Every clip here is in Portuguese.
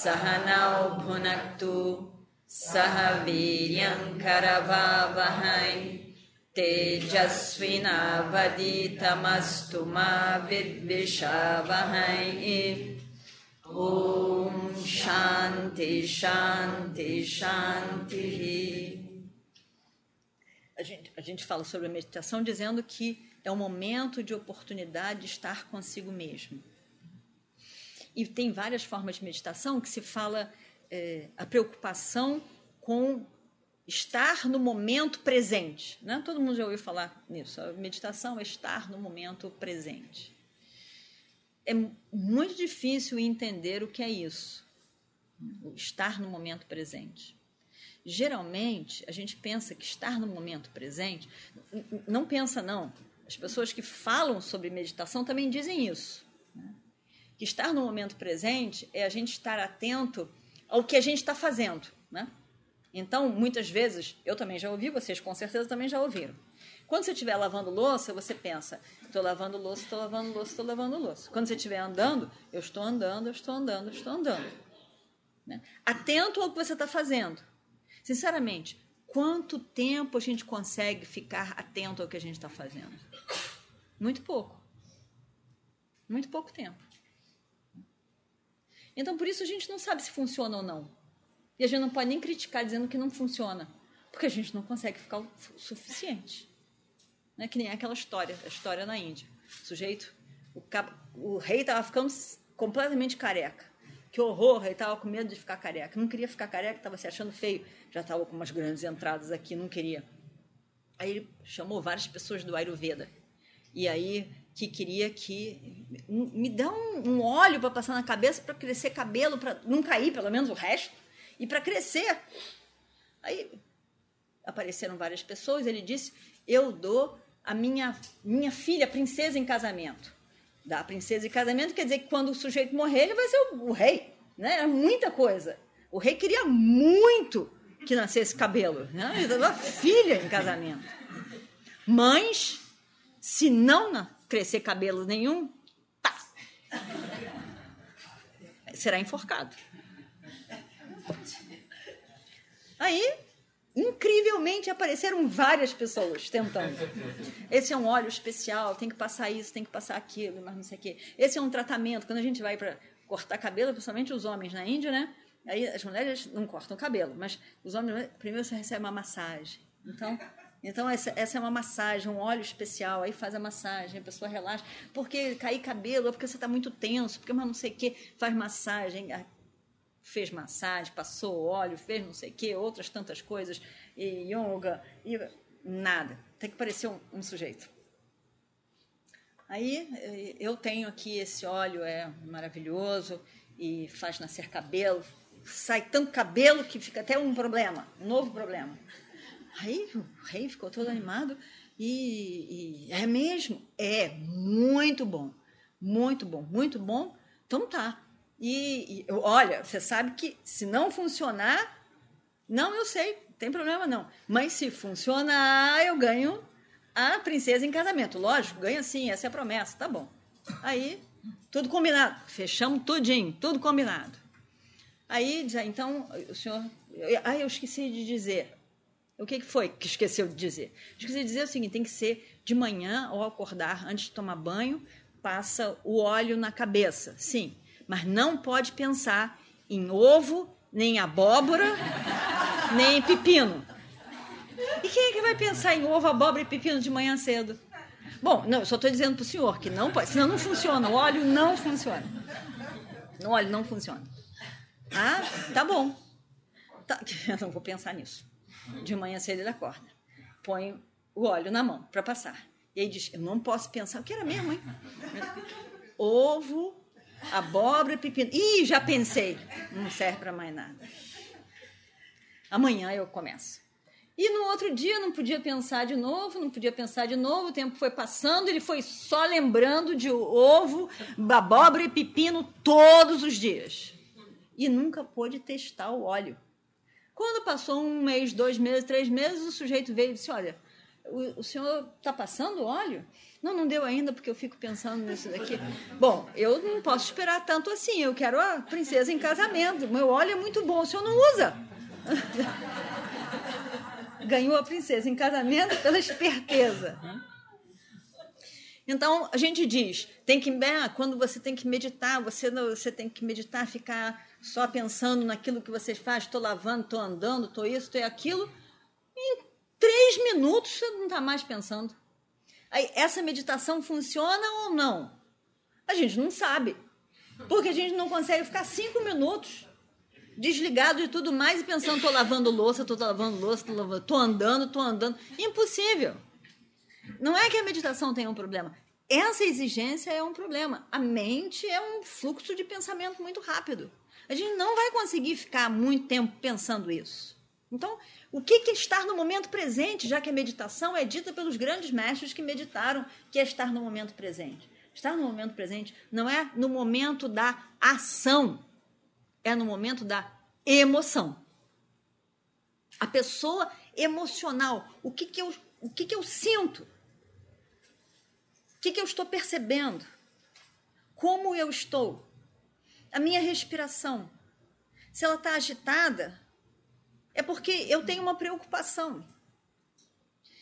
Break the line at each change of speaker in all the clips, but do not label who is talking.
Sahanau Bhunaktu Sahaviryam Karavavahai Tejasvinavaditamastu ma vidvishavahai Om Shanti Shanti Shanti
a gente, a gente fala sobre a meditação dizendo que é um momento de oportunidade de estar consigo mesmo. E tem várias formas de meditação que se fala é, a preocupação com estar no momento presente. Né? Todo mundo já ouviu falar nisso. A meditação é estar no momento presente. É muito difícil entender o que é isso, estar no momento presente. Geralmente, a gente pensa que estar no momento presente, não pensa não. As pessoas que falam sobre meditação também dizem isso. Que estar no momento presente é a gente estar atento ao que a gente está fazendo, né? Então, muitas vezes, eu também já ouvi, vocês com certeza também já ouviram. Quando você estiver lavando louça, você pensa: estou lavando louça, estou lavando louça, estou lavando louça. Quando você estiver andando, eu estou andando, eu estou andando, eu estou andando. Né? Atento ao que você está fazendo. Sinceramente, quanto tempo a gente consegue ficar atento ao que a gente está fazendo? Muito pouco. Muito pouco tempo. Então, por isso, a gente não sabe se funciona ou não. E a gente não pode nem criticar dizendo que não funciona, porque a gente não consegue ficar o suficiente. Né? Que nem aquela história, a história na Índia. O sujeito, o, o rei estava ficando completamente careca. Que horror, ele estava com medo de ficar careca. Não queria ficar careca, estava se achando feio. Já estava com umas grandes entradas aqui, não queria. Aí ele chamou várias pessoas do Ayurveda. E aí que queria que me dá um, um óleo para passar na cabeça para crescer cabelo, para não cair pelo menos o resto e para crescer. Aí apareceram várias pessoas. Ele disse: Eu dou a minha minha filha princesa em casamento. Dá a princesa em casamento quer dizer que quando o sujeito morrer ele vai ser o, o rei, né? É muita coisa. O rei queria muito que nascesse cabelo, né? Ele deu a filha em casamento. Mães, se não crescer cabelo nenhum, tá. Será enforcado. Aí, incrivelmente, apareceram várias pessoas tentando. Esse é um óleo especial, tem que passar isso, tem que passar aquilo, mas não sei o quê. Esse é um tratamento. Quando a gente vai para cortar cabelo, principalmente os homens na Índia, né? Aí as mulheres não cortam cabelo, mas os homens, primeiro você recebe uma massagem. Então, então, essa, essa é uma massagem, um óleo especial, aí faz a massagem, a pessoa relaxa. Porque cair cabelo é porque você está muito tenso, porque mas não sei o quê, faz massagem, fez massagem, passou óleo, fez não sei o quê, outras tantas coisas, e yoga, e nada. Tem que parecer um, um sujeito. Aí eh, eu tenho aqui esse óleo, é maravilhoso, e faz nascer cabelo, sai tanto cabelo que fica até um problema, um novo problema. Aí o rei ficou todo animado e, e, é mesmo? É muito bom, muito bom, muito bom. Então tá. E, e olha, você sabe que se não funcionar, não, eu sei, tem problema não. Mas se funcionar, eu ganho a princesa em casamento. Lógico, ganha sim, essa é a promessa, tá bom. Aí, tudo combinado. Fechamos tudinho, tudo combinado. Aí, então, o senhor. Ah, eu esqueci de dizer. O que, foi que esqueceu de dizer? Esqueci de dizer o seguinte: tem que ser de manhã ao acordar, antes de tomar banho, passa o óleo na cabeça. Sim, mas não pode pensar em ovo, nem abóbora, nem em pepino. E quem é que vai pensar em ovo, abóbora e pepino de manhã cedo? Bom, não, eu só estou dizendo para o senhor que não pode, senão não funciona. O óleo não funciona. O óleo não funciona. Ah, tá bom. Tá, eu não vou pensar nisso. De manhã cedo ele acorda. Põe o óleo na mão para passar. E aí diz: Eu não posso pensar. O que era mesmo, hein? Ovo, abóbora, pepino. Ih, já pensei. Não serve para mais nada. Amanhã eu começo. E no outro dia não podia pensar de novo, não podia pensar de novo, o tempo foi passando, ele foi só lembrando de ovo, abóbora e pepino todos os dias. E nunca pôde testar o óleo. Quando passou um mês, dois meses, três meses, o sujeito veio e disse: Olha, o, o senhor está passando óleo? Não, não deu ainda, porque eu fico pensando nisso daqui. Bom, eu não posso esperar tanto assim. Eu quero a princesa em casamento. Meu óleo é muito bom, o senhor não usa. ganhou a princesa em casamento pela esperteza. Então, a gente diz, tem que né, quando você tem que meditar, você, você tem que meditar, ficar só pensando naquilo que você faz, estou lavando, estou andando, estou isso, estou aquilo. Em três minutos você não está mais pensando. Aí, essa meditação funciona ou não? A gente não sabe. Porque a gente não consegue ficar cinco minutos desligado de tudo mais e pensando, tô lavando louça, tô lavando louça, tô, lavando, andando, tô andando. Impossível. Não é que a meditação tenha um problema. Essa exigência é um problema. A mente é um fluxo de pensamento muito rápido. A gente não vai conseguir ficar muito tempo pensando isso. Então, o que é estar no momento presente, já que a meditação é dita pelos grandes mestres que meditaram, que é estar no momento presente? Estar no momento presente não é no momento da ação, é no momento da emoção. A pessoa emocional, o que, que, eu, o que, que eu sinto? O que, que eu estou percebendo? Como eu estou? A minha respiração. Se ela está agitada, é porque eu tenho uma preocupação.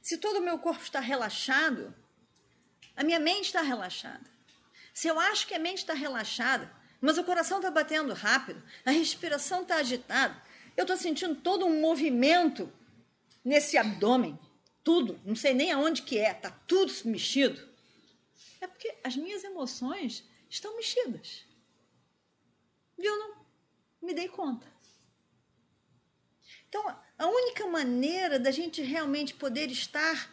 Se todo o meu corpo está relaxado, a minha mente está relaxada. Se eu acho que a mente está relaxada, mas o coração está batendo rápido, a respiração está agitada. Eu estou sentindo todo um movimento nesse abdômen, tudo, não sei nem aonde que é, está tudo mexido. É porque as minhas emoções estão mexidas. E eu não me dei conta. Então, a única maneira da gente realmente poder estar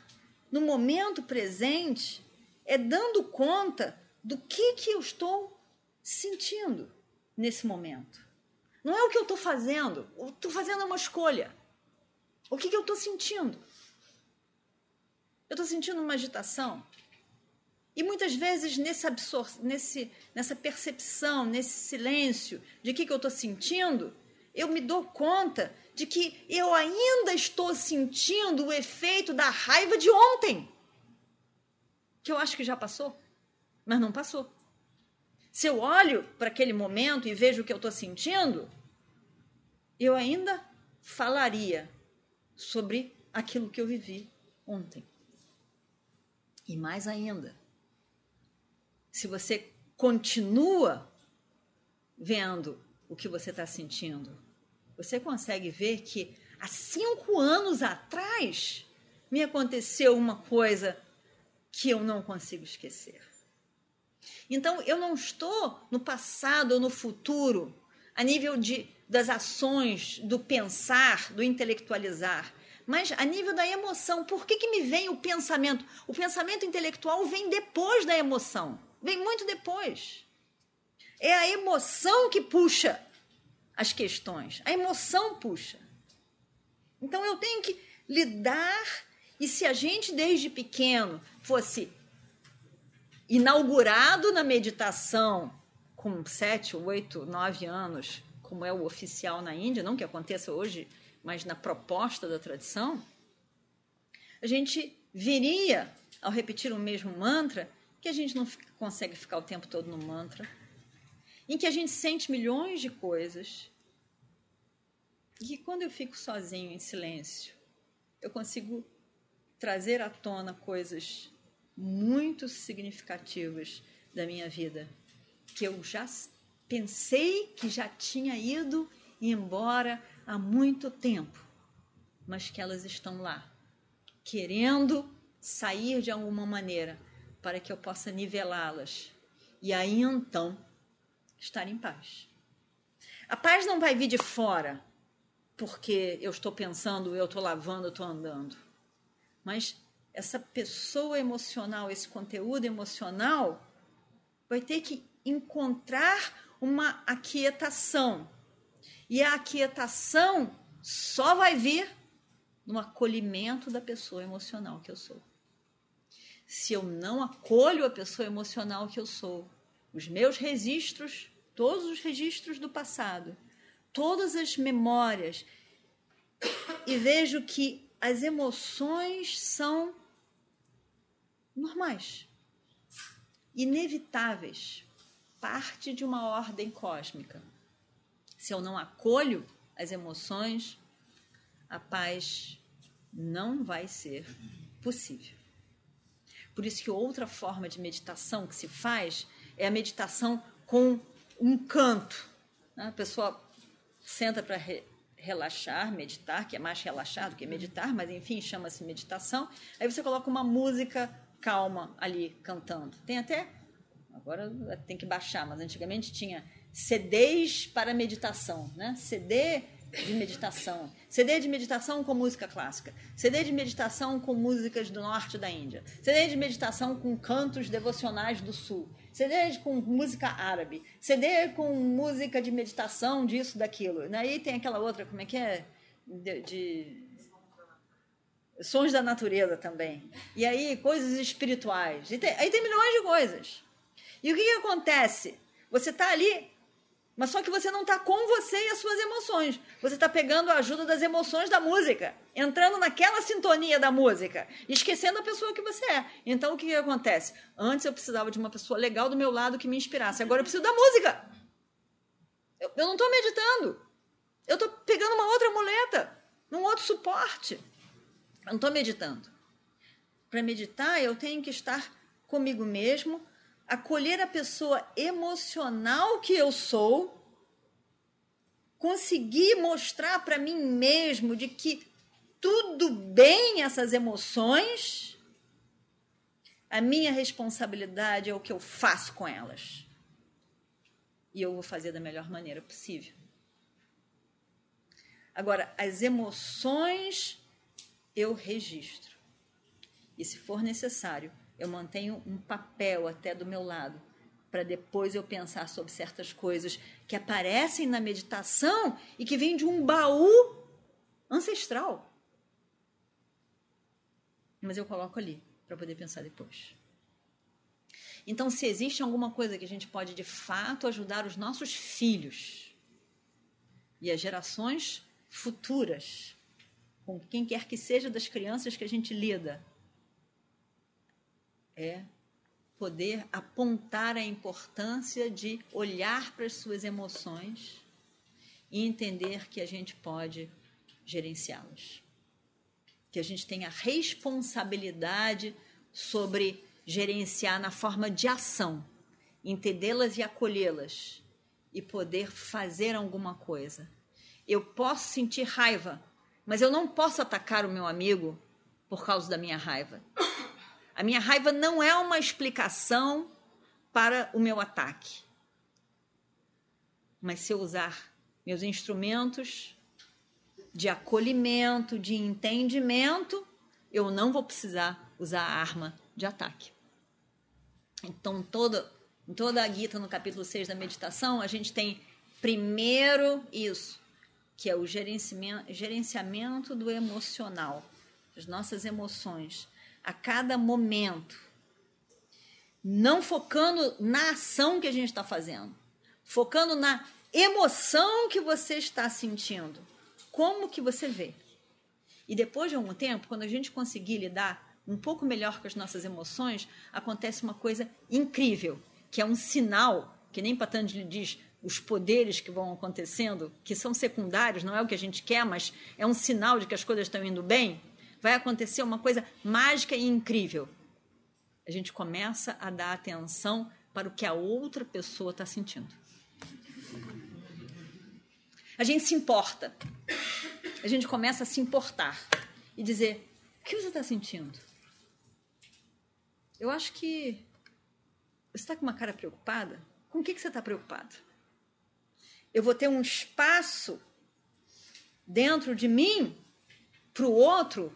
no momento presente é dando conta do que, que eu estou sentindo nesse momento. Não é o que eu estou fazendo, eu estou fazendo uma escolha. O que, que eu estou sentindo? Eu estou sentindo uma agitação. E muitas vezes nesse absor nesse, nessa percepção, nesse silêncio de que, que eu estou sentindo, eu me dou conta de que eu ainda estou sentindo o efeito da raiva de ontem. Que eu acho que já passou, mas não passou. Se eu olho para aquele momento e vejo o que eu estou sentindo, eu ainda falaria sobre aquilo que eu vivi ontem. E mais ainda, se você continua vendo o que você está sentindo, você consegue ver que há cinco anos atrás me aconteceu uma coisa que eu não consigo esquecer. Então, eu não estou no passado ou no futuro, a nível de, das ações, do pensar, do intelectualizar, mas a nível da emoção. Por que, que me vem o pensamento? O pensamento intelectual vem depois da emoção, vem muito depois. É a emoção que puxa as questões, a emoção puxa. Então, eu tenho que lidar, e se a gente desde pequeno fosse inaugurado na meditação com sete, oito, nove anos, como é o oficial na Índia, não que aconteça hoje, mas na proposta da tradição, a gente viria, ao repetir o mesmo mantra, que a gente não fica, consegue ficar o tempo todo no mantra, em que a gente sente milhões de coisas, e que quando eu fico sozinho, em silêncio, eu consigo trazer à tona coisas muito significativas da minha vida, que eu já pensei que já tinha ido embora há muito tempo, mas que elas estão lá, querendo sair de alguma maneira para que eu possa nivelá-las e aí então estar em paz. A paz não vai vir de fora, porque eu estou pensando, eu estou lavando, eu estou andando, mas essa pessoa emocional, esse conteúdo emocional, vai ter que encontrar uma aquietação. E a aquietação só vai vir no acolhimento da pessoa emocional que eu sou. Se eu não acolho a pessoa emocional que eu sou, os meus registros, todos os registros do passado, todas as memórias, e vejo que as emoções são normais, inevitáveis, parte de uma ordem cósmica. Se eu não acolho as emoções, a paz não vai ser possível. Por isso que outra forma de meditação que se faz é a meditação com um canto. Né? A pessoa senta para re relaxar, meditar, que é mais relaxado que meditar, mas enfim, chama-se meditação. Aí você coloca uma música calma ali cantando. Tem até agora tem que baixar, mas antigamente tinha CDs para meditação, né? CD de meditação. CD de meditação com música clássica. CD de meditação com músicas do norte da Índia. CD de meditação com cantos devocionais do sul. CD com música árabe. CD com música de meditação disso, daquilo. Aí tem aquela outra, como é que é? de, de sons da natureza também. E aí, coisas espirituais. Tem, aí tem milhões de coisas. E o que, que acontece? Você está ali mas só que você não está com você e as suas emoções. Você está pegando a ajuda das emoções da música, entrando naquela sintonia da música, esquecendo a pessoa que você é. Então o que, que acontece? Antes eu precisava de uma pessoa legal do meu lado que me inspirasse. Agora eu preciso da música. Eu, eu não estou meditando. Eu estou pegando uma outra muleta, um outro suporte. Eu não estou meditando. Para meditar, eu tenho que estar comigo mesmo, acolher a pessoa emocional que eu sou, conseguir mostrar para mim mesmo de que tudo bem essas emoções, a minha responsabilidade é o que eu faço com elas. E eu vou fazer da melhor maneira possível. Agora, as emoções eu registro. E se for necessário, eu mantenho um papel até do meu lado para depois eu pensar sobre certas coisas que aparecem na meditação e que vêm de um baú ancestral. Mas eu coloco ali para poder pensar depois. Então, se existe alguma coisa que a gente pode de fato ajudar os nossos filhos e as gerações futuras, com quem quer que seja das crianças que a gente lida, é poder apontar a importância de olhar para as suas emoções e entender que a gente pode gerenciá-las. Que a gente tem a responsabilidade sobre gerenciar na forma de ação, entendê-las e acolhê-las e poder fazer alguma coisa. Eu posso sentir raiva, mas eu não posso atacar o meu amigo por causa da minha raiva. A minha raiva não é uma explicação para o meu ataque. Mas se eu usar meus instrumentos de acolhimento, de entendimento, eu não vou precisar usar a arma de ataque. Então, toda, em toda a Gita, no capítulo 6 da meditação, a gente tem primeiro isso, que é o gerenciamento, gerenciamento do emocional, as nossas emoções a cada momento, não focando na ação que a gente está fazendo, focando na emoção que você está sentindo, como que você vê. E depois de algum tempo, quando a gente conseguir lidar um pouco melhor com as nossas emoções, acontece uma coisa incrível, que é um sinal, que nem Patanjali diz, os poderes que vão acontecendo, que são secundários, não é o que a gente quer, mas é um sinal de que as coisas estão indo bem vai acontecer uma coisa mágica e incrível. A gente começa a dar atenção para o que a outra pessoa está sentindo. A gente se importa. A gente começa a se importar e dizer: o que você está sentindo? Eu acho que você está com uma cara preocupada. Com o que, você está preocupado? Eu vou ter um espaço dentro de mim para o outro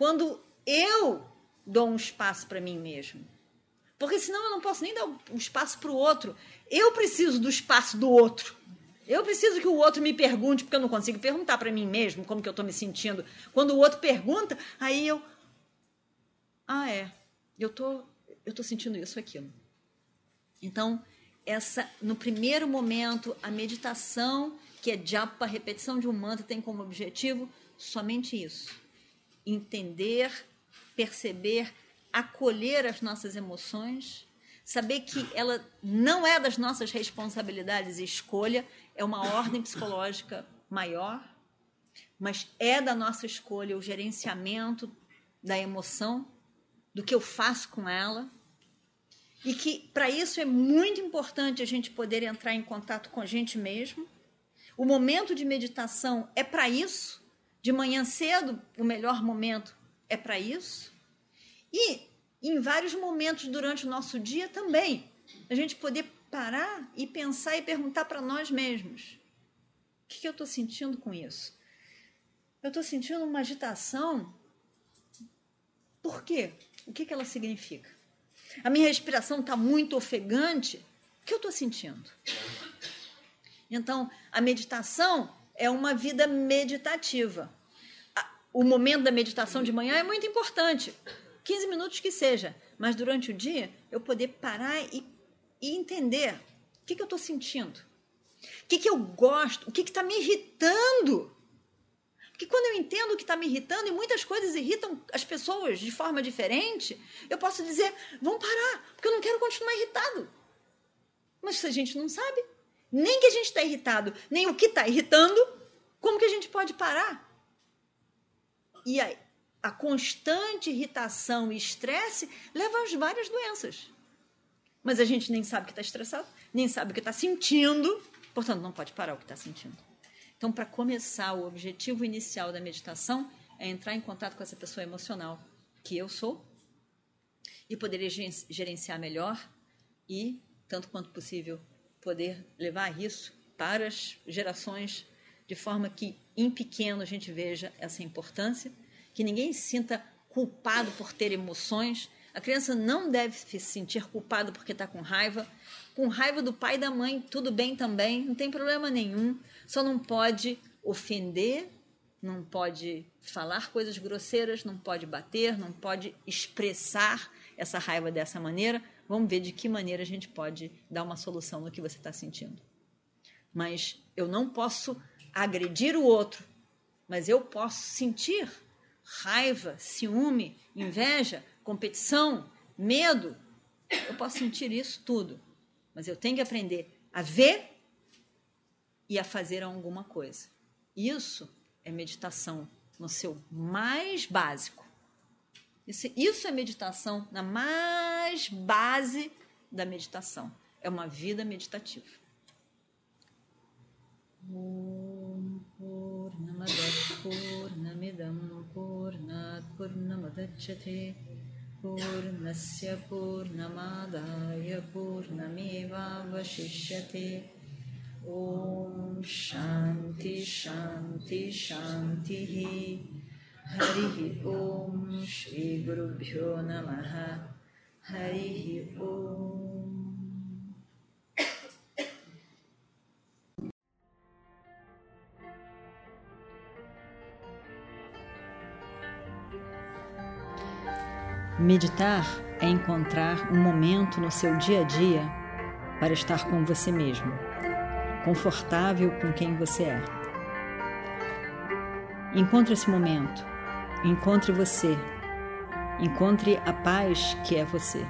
quando eu dou um espaço para mim mesmo. Porque senão eu não posso nem dar um espaço para o outro. Eu preciso do espaço do outro. Eu preciso que o outro me pergunte, porque eu não consigo perguntar para mim mesmo como que eu estou me sentindo. Quando o outro pergunta, aí eu. Ah, é. Eu tô, eu tô sentindo isso, aquilo. Então, essa, no primeiro momento, a meditação, que é japa, repetição de um mantra, tem como objetivo somente isso: entender, perceber, acolher as nossas emoções, saber que ela não é das nossas responsabilidades e escolha, é uma ordem psicológica maior, mas é da nossa escolha o gerenciamento da emoção, do que eu faço com ela. E que para isso é muito importante a gente poder entrar em contato com a gente mesmo. O momento de meditação é para isso. De manhã cedo, o melhor momento é para isso. E em vários momentos durante o nosso dia também, a gente poder parar e pensar e perguntar para nós mesmos: o que, que eu estou sentindo com isso? Eu estou sentindo uma agitação. Por quê? O que, que ela significa? A minha respiração está muito ofegante. O que eu estou sentindo? Então, a meditação é uma vida meditativa. O momento da meditação de manhã é muito importante. 15 minutos que seja, mas durante o dia eu poder parar e e entender o que, que eu estou sentindo, o que, que eu gosto, o que está me irritando. Porque quando eu entendo o que está me irritando, e muitas coisas irritam as pessoas de forma diferente, eu posso dizer: vamos parar, porque eu não quero continuar irritado. Mas se a gente não sabe, nem que a gente está irritado, nem o que está irritando, como que a gente pode parar? E aí, a constante irritação e estresse leva às várias doenças. Mas a gente nem sabe que está estressado, nem sabe o que está sentindo, portanto, não pode parar o que está sentindo. Então, para começar, o objetivo inicial da meditação é entrar em contato com essa pessoa emocional que eu sou e poder gerenciar melhor e, tanto quanto possível, poder levar isso para as gerações de forma que, em pequeno, a gente veja essa importância, que ninguém se sinta culpado por ter emoções, a criança não deve se sentir culpada porque está com raiva. Com raiva do pai e da mãe, tudo bem também, não tem problema nenhum. Só não pode ofender, não pode falar coisas grosseiras, não pode bater, não pode expressar essa raiva dessa maneira. Vamos ver de que maneira a gente pode dar uma solução no que você está sentindo. Mas eu não posso agredir o outro, mas eu posso sentir raiva, ciúme, inveja, competição, medo. Eu posso sentir isso tudo, mas eu tenho que aprender a ver e a fazer alguma coisa. Isso é meditação no seu mais básico. Isso é meditação na mais base da meditação. É uma vida meditativa. Om Purnamadat Purnamidam Purnat Purnamadachyate Purnasya Purnamadaya Purnameva Om Shanti Shanti Shanti Hari Om Shri Guru Bhyo Hari Om Meditar é encontrar um momento no seu dia a dia para estar com você mesmo, confortável com quem você é. Encontre esse momento encontre você, encontre a paz que é você.